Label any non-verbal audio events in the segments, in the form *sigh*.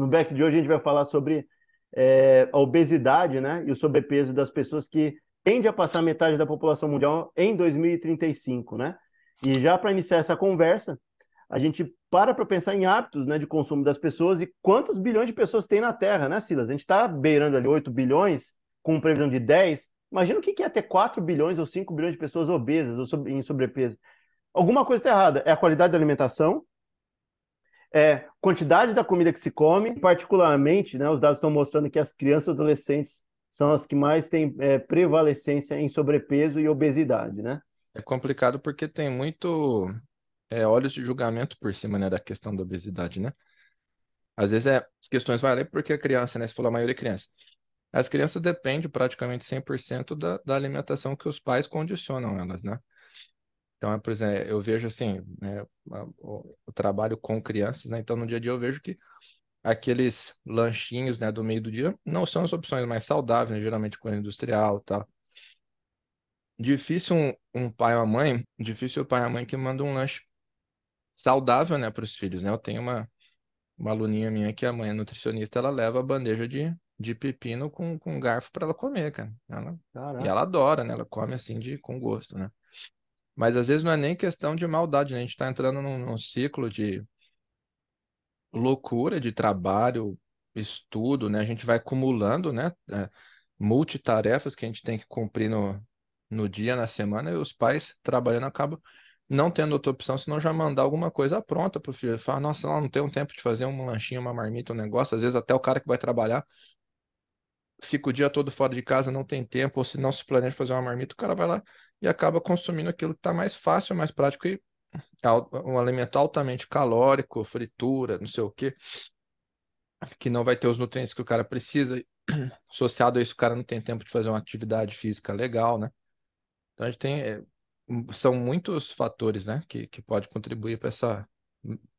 No back de hoje a gente vai falar sobre é, a obesidade né, e o sobrepeso das pessoas que tende a passar metade da população mundial em 2035, né? E já para iniciar essa conversa, a gente para para pensar em hábitos né, de consumo das pessoas e quantos bilhões de pessoas tem na Terra, né, Silas? A gente está beirando ali 8 bilhões, com previsão de 10. Imagina o que é ter 4 bilhões ou 5 bilhões de pessoas obesas ou em sobrepeso. Alguma coisa está errada. É a qualidade da alimentação, é quantidade da comida que se come, particularmente, né, os dados estão mostrando que as crianças e adolescentes são as que mais têm é, prevalecência em sobrepeso e obesidade, né? É complicado porque tem muito é, olhos de julgamento por cima, né, da questão da obesidade, né? Às vezes é, as questões valem porque a criança, né, você falou a maioria é criança. As crianças dependem praticamente 100% da, da alimentação que os pais condicionam elas, né? Então, é, por exemplo, eu vejo assim, né, o, o, trabalho com crianças, né? Então, no dia a dia eu vejo que aqueles lanchinhos, né, do meio do dia não são as opções mais saudáveis, né, geralmente com industrial, tal. Difícil um, um pai ou uma mãe, difícil o pai ou a mãe que manda um lanche saudável, né, para os filhos, né? Eu tenho uma, uma aluninha minha que a mãe é nutricionista, ela leva a bandeja de, de pepino com, com garfo para ela comer, cara. Ela, e ela adora, né? Ela come assim de, com gosto, né? Mas às vezes não é nem questão de maldade, né? A gente está entrando num, num ciclo de loucura de trabalho, estudo, né? A gente vai acumulando, né? É, multitarefas que a gente tem que cumprir no, no dia, na semana, e os pais trabalhando acabam não tendo outra opção, senão já mandar alguma coisa pronta para o filho. Fala, nossa, não, não tenho tempo de fazer um lanchinho, uma marmita, um negócio. Às vezes até o cara que vai trabalhar fica o dia todo fora de casa, não tem tempo, ou se não se planeja fazer uma marmita, o cara vai lá e acaba consumindo aquilo que está mais fácil, mais prático e um alimento altamente calórico, fritura, não sei o quê, que não vai ter os nutrientes que o cara precisa. *clears throat* Associado a isso, o cara não tem tempo de fazer uma atividade física legal, né? Então a gente tem é, são muitos fatores, né, que, que pode contribuir para essa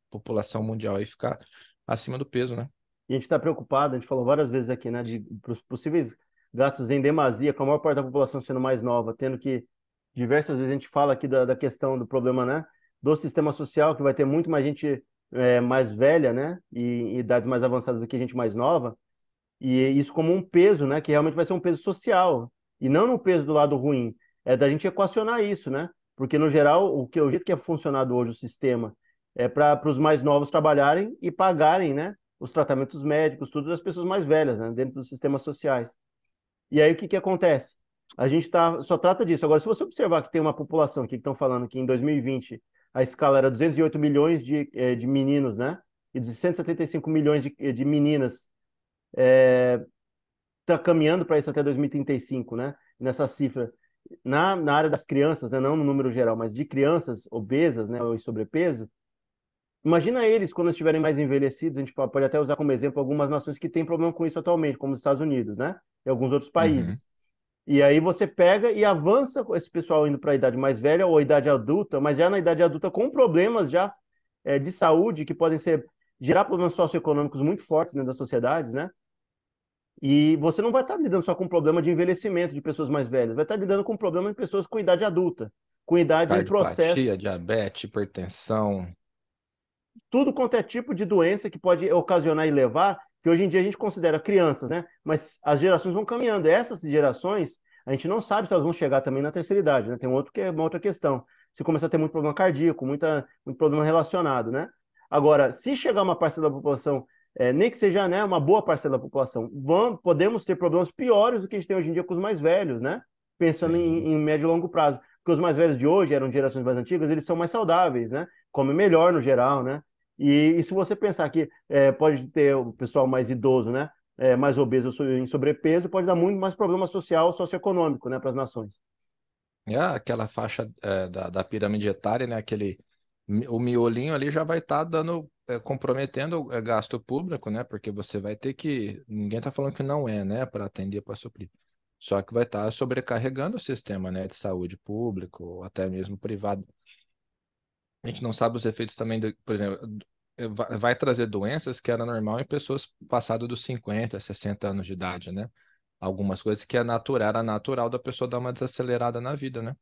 população mundial aí ficar acima do peso, né? E a gente está preocupado, a gente falou várias vezes aqui, né, de possíveis gastos em demasia, com a maior parte da população sendo mais nova, tendo que diversas vezes a gente fala aqui da, da questão do problema, né, do sistema social, que vai ter muito mais gente é, mais velha, né, e em idades mais avançadas do que gente mais nova, e isso como um peso, né, que realmente vai ser um peso social, e não no peso do lado ruim, é da gente equacionar isso, né? Porque, no geral, o, que, o jeito que é funcionado hoje o sistema é para os mais novos trabalharem e pagarem, né? Os tratamentos médicos, tudo das pessoas mais velhas, né? Dentro dos sistemas sociais. E aí, o que, que acontece? A gente tá, só trata disso. Agora, se você observar que tem uma população aqui que estão falando que em 2020 a escala era 208 milhões de, eh, de meninos, né? E 275 milhões de, de meninas está é, caminhando para isso até 2035, né? Nessa cifra na, na área das crianças, né, não no número geral, mas de crianças obesas né, ou em sobrepeso, imagina eles quando estiverem mais envelhecidos, a gente pode até usar como exemplo algumas nações que têm problema com isso atualmente, como os Estados Unidos, né? E alguns outros países. Uhum. E aí você pega e avança esse pessoal indo para a idade mais velha ou a idade adulta, mas já na idade adulta com problemas já é, de saúde que podem ser gerar problemas socioeconômicos muito fortes dentro das sociedades, né? E você não vai estar lidando só com problema de envelhecimento de pessoas mais velhas, vai estar lidando com problema de pessoas com idade adulta, com idade em processo. diabetes, hipertensão. Tudo quanto é tipo de doença que pode ocasionar e levar, que hoje em dia a gente considera crianças, né? Mas as gerações vão caminhando. Essas gerações, a gente não sabe se elas vão chegar também na terceira idade, né? Tem um outro que é uma outra questão. Se começar a ter muito problema cardíaco, muita, muito problema relacionado, né? Agora, se chegar uma parcela da população é, nem que seja né, uma boa parcela da população, vamos, podemos ter problemas piores do que a gente tem hoje em dia com os mais velhos, né? Pensando em, em, médio e longo prazo. Porque os mais velhos de hoje eram gerações mais antigas, eles são mais saudáveis, né? Comem melhor no geral, né? E, e se você pensar que é, pode ter o pessoal mais idoso, né? É, mais obeso em sobrepeso, pode dar muito mais problema social, socioeconômico, né, para as nações. É aquela faixa é, da, da pirâmide etária, né? Aquele o miolinho ali já vai estar tá dando é, comprometendo o é, gasto público, né? Porque você vai ter que. Ninguém está falando que não é, né? Para atender, para suprir. Só que vai estar tá sobrecarregando o sistema, né? De saúde público, até mesmo privado. A gente não sabe os efeitos também, do, por exemplo, vai trazer doenças que era normal em pessoas passadas dos 50, 60 anos de idade, né? Algumas coisas que é natural, era natural da pessoa dar uma desacelerada na vida, né?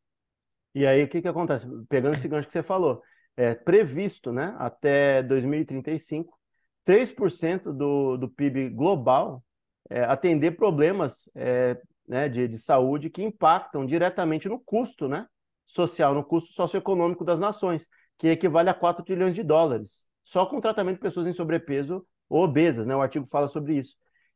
E aí, o que que acontece? Pegando esse gancho que você falou, é, previsto né, até 2035 3% do, do PIB global é, atender problemas é, né, de, de saúde que impactam diretamente no custo né, social, no custo socioeconômico das nações, que equivale a 4 trilhões de dólares, só com tratamento de pessoas em sobrepeso ou obesas. Né, o artigo fala sobre isso.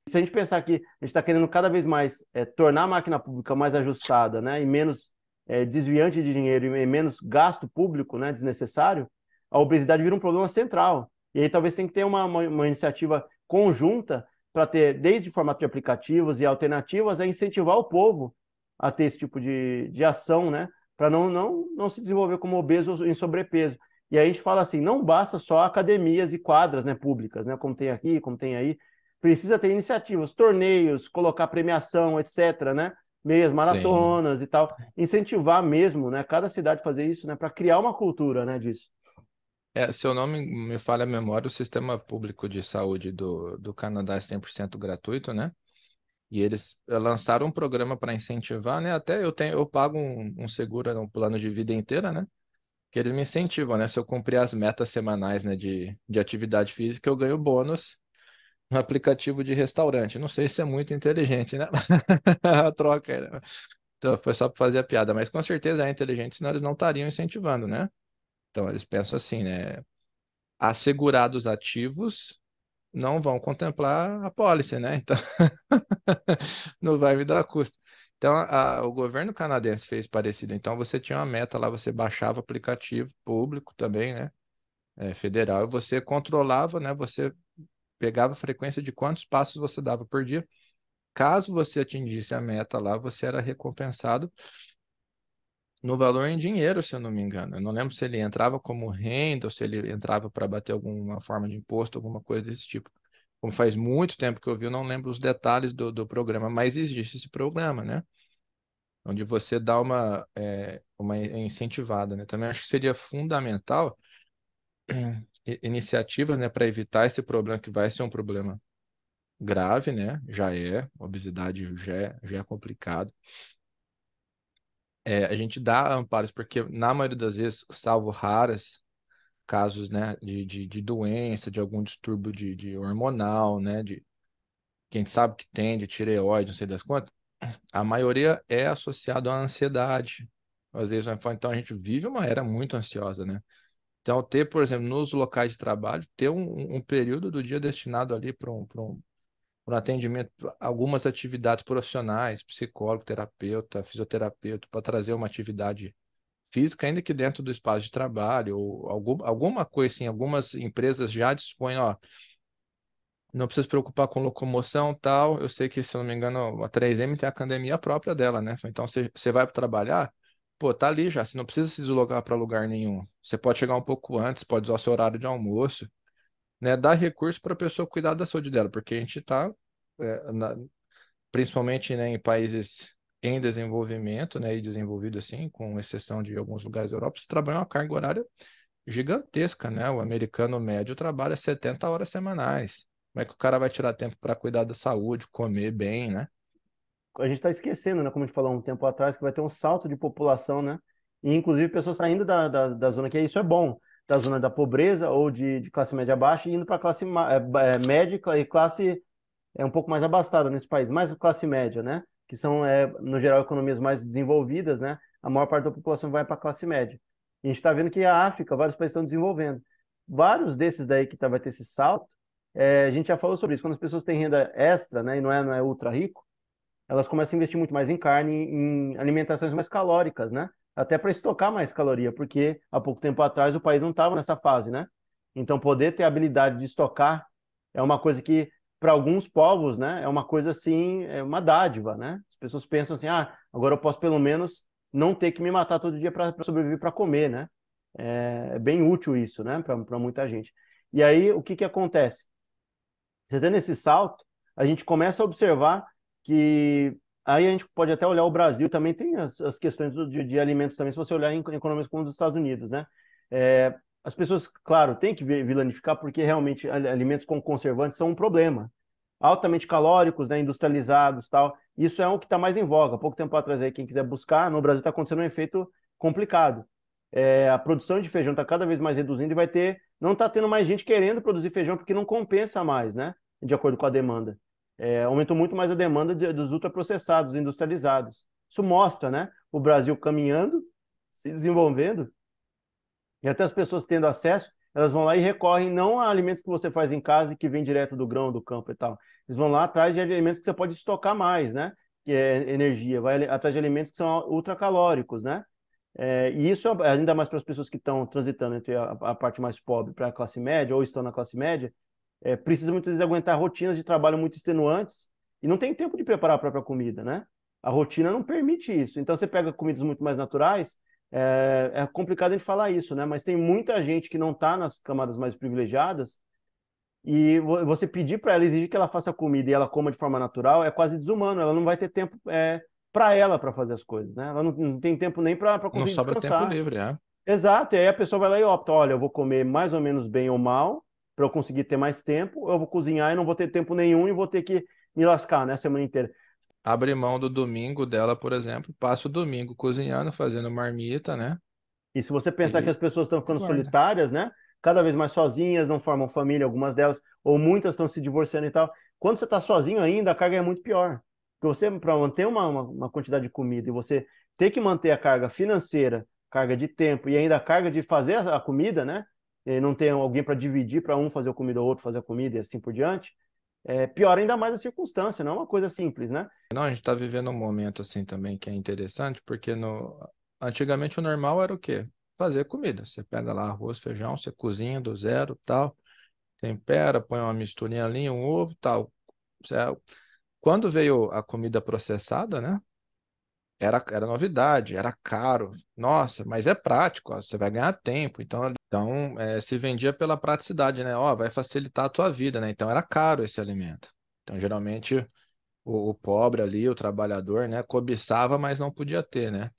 Se a gente pensar que a gente está querendo cada vez mais é, tornar a máquina pública mais ajustada né, e menos é, desviante de dinheiro e menos gasto público né, desnecessário, a obesidade vira um problema central. E aí talvez tenha que ter uma, uma, uma iniciativa conjunta para ter, desde formato de aplicativos e alternativas, a incentivar o povo a ter esse tipo de, de ação, né? Para não, não, não se desenvolver como obeso em sobrepeso. E aí a gente fala assim, não basta só academias e quadras né, públicas, né? Como tem aqui, como tem aí. Precisa ter iniciativas, torneios, colocar premiação, etc., né? Meias maratonas Sim. e tal. Incentivar mesmo, né? Cada cidade fazer isso, né? Para criar uma cultura, né? Disso. É, se eu não me, me falha a memória, o sistema público de saúde do, do Canadá é 100% gratuito, né? E eles eh, lançaram um programa para incentivar, né? Até eu tenho, eu pago um, um seguro, um plano de vida inteira, né? Que eles me incentivam, né? Se eu cumprir as metas semanais, né, de, de atividade física, eu ganho bônus no aplicativo de restaurante. Não sei se é muito inteligente, né? *laughs* A troca, né? Então, foi só para fazer a piada, mas com certeza é inteligente, senão eles não estariam incentivando, né? Então, eles pensam assim, né? Assegurados ativos não vão contemplar a pólice, né? Então, *laughs* não vai me dar custo. Então, a, o governo canadense fez parecido. Então, você tinha uma meta lá, você baixava aplicativo público também, né? É, federal, e você controlava, né? Você pegava a frequência de quantos passos você dava por dia. Caso você atingisse a meta lá, você era recompensado no valor em dinheiro, se eu não me engano. Eu não lembro se ele entrava como renda ou se ele entrava para bater alguma forma de imposto, alguma coisa desse tipo. Como faz muito tempo que eu vi, eu não lembro os detalhes do, do programa, mas existe esse programa, né? Onde você dá uma, é, uma incentivada, né? Também acho que seria fundamental *clears throat* iniciativas, né, para evitar esse problema que vai ser um problema grave, né? Já é, obesidade já é, já é complicado é, a gente dá amparos, porque na maioria das vezes, salvo raras casos, né, de, de, de doença, de algum distúrbio de, de hormonal, né, de quem sabe que tem, de tireoide, não sei das quantas, a maioria é associado à ansiedade. Às vezes, então a gente vive uma era muito ansiosa, né? Então, ter, por exemplo, nos locais de trabalho, ter um, um período do dia destinado ali para um, um, para atendimento, algumas atividades profissionais, psicólogo, terapeuta, fisioterapeuta, para trazer uma atividade física, ainda que dentro do espaço de trabalho, ou algum, alguma coisa assim, algumas empresas já dispõem, ó, não precisa se preocupar com locomoção tal. Eu sei que, se não me engano, a 3M tem a academia própria dela, né? Então, você, você vai para trabalhar, pô, tá ali já, você não precisa se deslocar para lugar nenhum. Você pode chegar um pouco antes, pode usar o seu horário de almoço né, dar recurso para a pessoa cuidar da saúde dela, porque a gente está, é, principalmente né, em países em desenvolvimento, né, e desenvolvido assim, com exceção de alguns lugares da Europa, você trabalha uma carga horária gigantesca, né? O americano médio trabalha 70 horas semanais. Como é que o cara vai tirar tempo para cuidar da saúde, comer bem, né? A gente está esquecendo, né? Como a gente falou um tempo atrás, que vai ter um salto de população, né? E inclusive pessoas saindo da, da, da zona que isso é bom da zona da pobreza ou de, de classe média baixa e indo para classe é, é, média e classe é um pouco mais abastada nesse país, mais classe média, né? Que são, é, no geral, economias mais desenvolvidas, né? A maior parte da população vai para a classe média. E a gente está vendo que a África, vários países estão desenvolvendo. Vários desses daí que tá, vai ter esse salto, é, a gente já falou sobre isso. Quando as pessoas têm renda extra, né? E não é, não é ultra rico, elas começam a investir muito mais em carne, em alimentações mais calóricas, né? até para estocar mais caloria, porque há pouco tempo atrás o país não estava nessa fase, né? Então, poder ter a habilidade de estocar é uma coisa que, para alguns povos, né, é uma coisa assim, é uma dádiva, né? As pessoas pensam assim, ah, agora eu posso pelo menos não ter que me matar todo dia para sobreviver, para comer, né? É, é, bem útil isso, né, para muita gente. E aí, o que que acontece? Você tendo esse salto, a gente começa a observar que Aí a gente pode até olhar o Brasil, também tem as, as questões de, de, alimentos também, se você olhar em economias como os Estados Unidos, né? É, as pessoas, claro, têm que vilanificar porque realmente alimentos com conservantes são um problema. Altamente calóricos, né, industrializados tal. Isso é o que está mais em voga. Há pouco tempo atrás, aí, quem quiser buscar, no Brasil está acontecendo um efeito complicado. É, a produção de feijão está cada vez mais reduzindo e vai ter não está tendo mais gente querendo produzir feijão porque não compensa mais, né? De acordo com a demanda. É, aumentou muito mais a demanda de, dos ultraprocessados, industrializados. Isso mostra, né? O Brasil caminhando, se desenvolvendo, e até as pessoas tendo acesso, elas vão lá e recorrem não a alimentos que você faz em casa e que vem direto do grão, do campo e tal. Eles vão lá atrás de alimentos que você pode estocar mais, né? Que é energia, vai atrás de alimentos que são ultracalóricos, né? É, e isso é ainda mais para as pessoas que estão transitando entre a, a parte mais pobre para a classe média ou estão na classe média, é, precisa muitas vezes aguentar rotinas de trabalho muito extenuantes e não tem tempo de preparar a própria comida, né? A rotina não permite isso. Então você pega comidas muito mais naturais, é, é complicado a gente falar isso, né? Mas tem muita gente que não está nas camadas mais privilegiadas e você pedir para ela, exigir que ela faça comida e ela coma de forma natural é quase desumano. Ela não vai ter tempo é, para ela para fazer as coisas, né? Ela não, não tem tempo nem para conseguir não sobra descansar. tempo livre, é. Exato, e aí a pessoa vai lá e opta, olha, eu vou comer mais ou menos bem ou mal para eu conseguir ter mais tempo, eu vou cozinhar e não vou ter tempo nenhum e vou ter que me lascar, né, a semana inteira. Abre mão do domingo dela, por exemplo, passa o domingo cozinhando, fazendo marmita, né? E se você pensar e... que as pessoas estão ficando Guarda. solitárias, né? Cada vez mais sozinhas, não formam família, algumas delas, ou muitas estão se divorciando e tal. Quando você está sozinho ainda, a carga é muito pior. Porque você, para manter uma, uma, uma, quantidade de comida e você ter que manter a carga financeira, carga de tempo e ainda a carga de fazer a, a comida, né? E não ter alguém para dividir, para um fazer a comida, o outro fazer a comida e assim por diante. É, ainda mais a circunstância, não é uma coisa simples, né? Não, a gente está vivendo um momento assim também que é interessante, porque no... antigamente o normal era o quê? Fazer comida. Você pega lá arroz, feijão, você cozinha do zero, tal, tempera, põe uma misturinha ali, um ovo, tal. Quando veio a comida processada, né? Era, era novidade, era caro. Nossa, mas é prático, ó, você vai ganhar tempo. Então, então é, se vendia pela praticidade, né? Ó, vai facilitar a tua vida, né? Então era caro esse alimento. Então, geralmente, o, o pobre ali, o trabalhador, né? Cobiçava, mas não podia ter, né?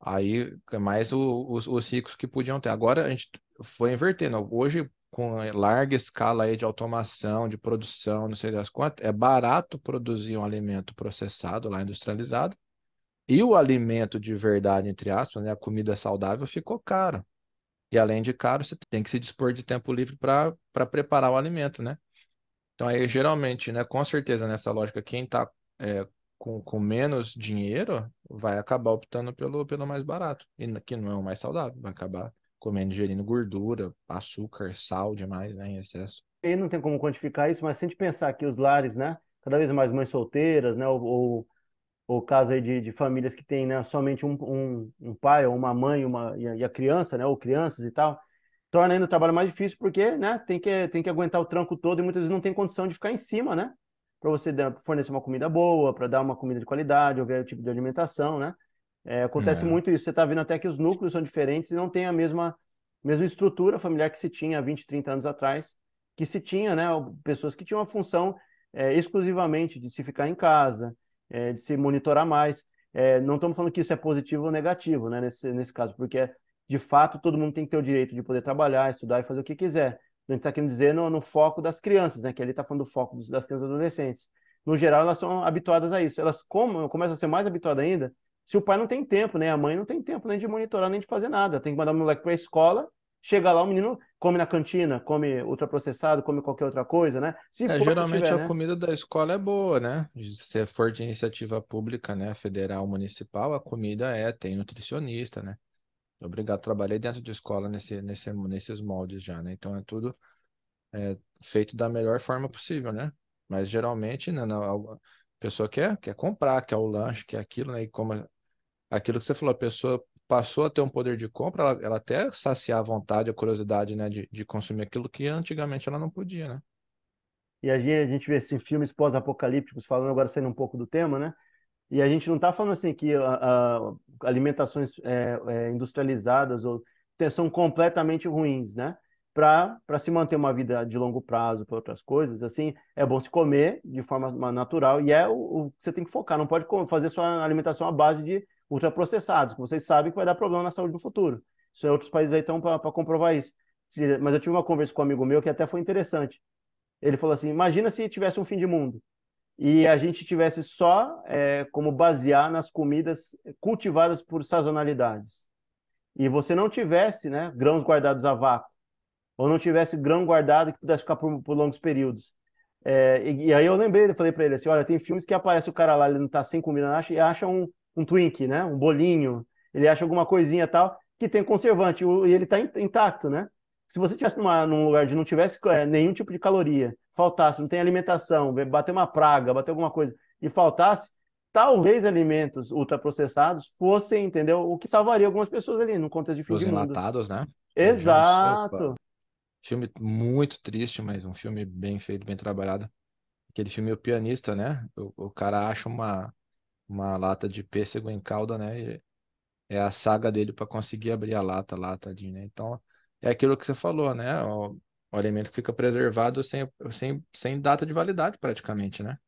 Aí, mais o, os, os ricos que podiam ter. Agora a gente foi invertendo. Hoje, com larga escala aí de automação, de produção, não sei das quantas, é barato produzir um alimento processado lá, industrializado, e o alimento de verdade, entre aspas, né, a comida saudável, ficou caro. E além de caro, você tem que se dispor de tempo livre para preparar o alimento, né? Então aí, geralmente, né, com certeza, nessa lógica, quem está é, com, com menos dinheiro vai acabar optando pelo, pelo mais barato, e que não é o mais saudável, vai acabar comendo, ingerindo gordura, açúcar, sal demais, né, em excesso. E não tem como quantificar isso, mas se a gente pensar que os lares, né, cada vez mais mães solteiras, né, ou, ou, ou caso aí de, de famílias que têm, né, somente um, um, um pai ou uma mãe uma, e, a, e a criança, né, ou crianças e tal, torna ainda o trabalho mais difícil porque, né, tem que, tem que aguentar o tranco todo e muitas vezes não tem condição de ficar em cima, né, para você fornecer uma comida boa, para dar uma comida de qualidade, ou ver o tipo de alimentação, né, é, acontece é. muito isso. Você está vendo até que os núcleos são diferentes e não tem a mesma, mesma estrutura familiar que se tinha há 20, 30 anos atrás, que se tinha, né? Pessoas que tinham a função é, exclusivamente de se ficar em casa, é, de se monitorar mais. É, não estamos falando que isso é positivo ou negativo, né? Nesse, nesse caso, porque de fato todo mundo tem que ter o direito de poder trabalhar, estudar e fazer o que quiser. A gente está querendo dizer no, no, foco das crianças, né? Que ali está falando do foco dos, das crianças e adolescentes. No geral, elas são habituadas a isso. Elas como, começam a ser mais habituadas ainda se o pai não tem tempo, né? A mãe não tem tempo nem de monitorar, nem de fazer nada. Tem que mandar o moleque para a escola, chega lá, o menino come na cantina, come ultraprocessado, come qualquer outra coisa, né? Se é, geralmente tiver, a né? comida da escola é boa, né? Se for de iniciativa pública, né, federal, municipal, a comida é, tem nutricionista, né? Obrigado, trabalhei dentro de escola nesse, nesse, nesses moldes já, né? Então é tudo é, feito da melhor forma possível, né? Mas geralmente, né, a pessoa quer, quer comprar, quer o lanche, quer aquilo, né? E como aquilo que você falou, a pessoa passou a ter um poder de compra, ela, ela até saciar a vontade, a curiosidade, né, de, de consumir aquilo que antigamente ela não podia, né? E a gente, a gente vê assim, filmes pós-apocalípticos, falando agora saindo um pouco do tema, né? E a gente não está falando assim que a, a, alimentações é, é, industrializadas ou são completamente ruins, né? Para se manter uma vida de longo prazo, para outras coisas, assim, é bom se comer de forma natural e é o, o que você tem que focar. Não pode fazer sua alimentação à base de ultraprocessados, que vocês sabem que vai dar problema na saúde no futuro. Isso é outros países aí estão para comprovar isso. Mas eu tive uma conversa com um amigo meu que até foi interessante. Ele falou assim: imagina se tivesse um fim de mundo e a gente tivesse só é, como basear nas comidas cultivadas por sazonalidades. E você não tivesse né, grãos guardados a vácuo. ou não tivesse grão guardado que pudesse ficar por, por longos períodos. É, e, e, aí eu lembrei, eu falei para ele assim, olha, tem filmes que aparece o cara lá, ele não tá sem comida, acha, e acha um, um Twink, né? Um bolinho, ele acha alguma coisinha tal, que tem conservante, e ele tá intacto, né? Se você tivesse numa, num lugar de não tivesse é, nenhum tipo de caloria, faltasse, não tem alimentação, bater uma praga, bater alguma coisa, e faltasse, talvez alimentos ultraprocessados fossem, entendeu? O que salvaria algumas pessoas ali no contexto de fim Os de mundo. enlatados, né? Exato. Filme muito triste, mas um filme bem feito, bem trabalhado. Aquele filme O Pianista, né? O, o cara acha uma, uma lata de pêssego em calda, né? É a saga dele para conseguir abrir a lata lá, tadinho, né? Então, é aquilo que você falou, né? O, o alimento fica preservado sem, sem, sem data de validade, praticamente, né?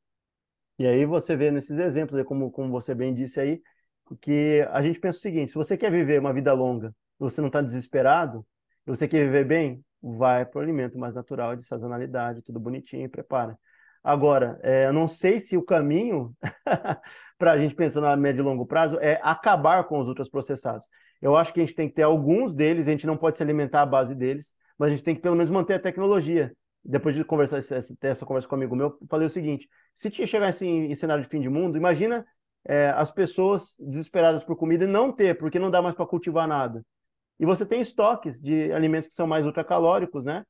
E aí você vê nesses exemplos, como, como você bem disse aí, que a gente pensa o seguinte: se você quer viver uma vida longa, você não está desesperado, você quer viver bem, vai para o alimento mais natural, de sazonalidade, tudo bonitinho, prepara. Agora, é, não sei se o caminho *laughs* para a gente pensar a médio e longo prazo é acabar com os ultraprocessados. Eu acho que a gente tem que ter alguns deles, a gente não pode se alimentar à base deles, mas a gente tem que pelo menos manter a tecnologia. Depois de conversar ter essa conversa com um amigo meu, falei o seguinte: se chegar assim, em cenário de fim de mundo, imagina é, as pessoas desesperadas por comida e não ter, porque não dá mais para cultivar nada. E você tem estoques de alimentos que são mais ultracalóricos, né?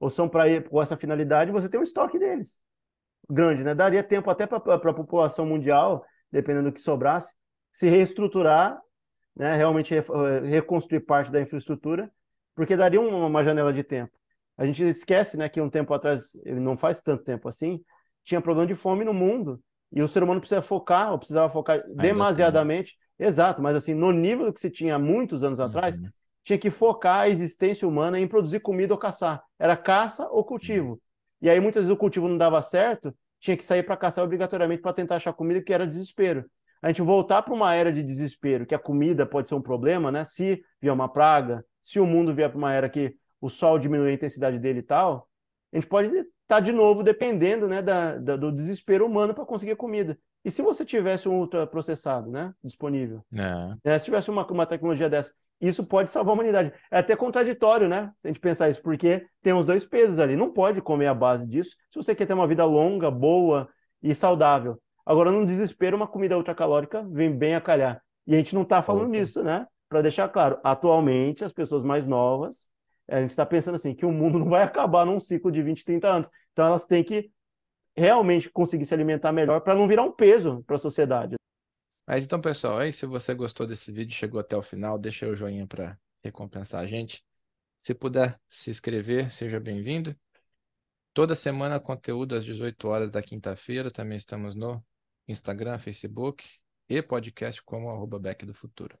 Ou são para com essa finalidade, você tem um estoque deles grande, né? Daria tempo até para a população mundial, dependendo do que sobrasse, se reestruturar, né? Realmente re, reconstruir parte da infraestrutura, porque daria uma, uma janela de tempo. A gente esquece, né, que um tempo atrás, não faz tanto tempo assim, tinha problema de fome no mundo e o ser humano precisa focar, ou precisava focar Ainda demasiadamente, tem. exato, mas assim, no nível que se tinha muitos anos atrás, uhum tinha que focar a existência humana em produzir comida ou caçar. Era caça ou cultivo. E aí muitas vezes o cultivo não dava certo, tinha que sair para caçar obrigatoriamente para tentar achar comida, que era desespero. A gente voltar para uma era de desespero, que a comida pode ser um problema, né? Se vier uma praga, se o mundo vier para uma era que o sol diminui a intensidade dele e tal, a gente pode estar tá de novo dependendo né, da, da do desespero humano para conseguir comida. E se você tivesse um ultraprocessado né, disponível? É. É, se tivesse uma, uma tecnologia dessa, isso pode salvar a humanidade. É até contraditório, né? Se a gente pensar isso, porque tem os dois pesos ali. Não pode comer a base disso se você quer ter uma vida longa, boa e saudável. Agora, no desespero, uma comida ultracalórica vem bem a calhar. E a gente não está falando nisso, né? Para deixar claro, atualmente, as pessoas mais novas, a gente está pensando assim, que o mundo *laughs* não vai acabar num ciclo de 20, 30 anos. Então, elas têm que realmente conseguir se alimentar melhor para não virar um peso para a sociedade. Mas então, pessoal, aí se você gostou desse vídeo, chegou até o final, deixa o joinha para recompensar a gente. Se puder se inscrever, seja bem-vindo. Toda semana conteúdo às 18 horas da quinta-feira. Também estamos no Instagram, Facebook e podcast como arroba Back do Futuro.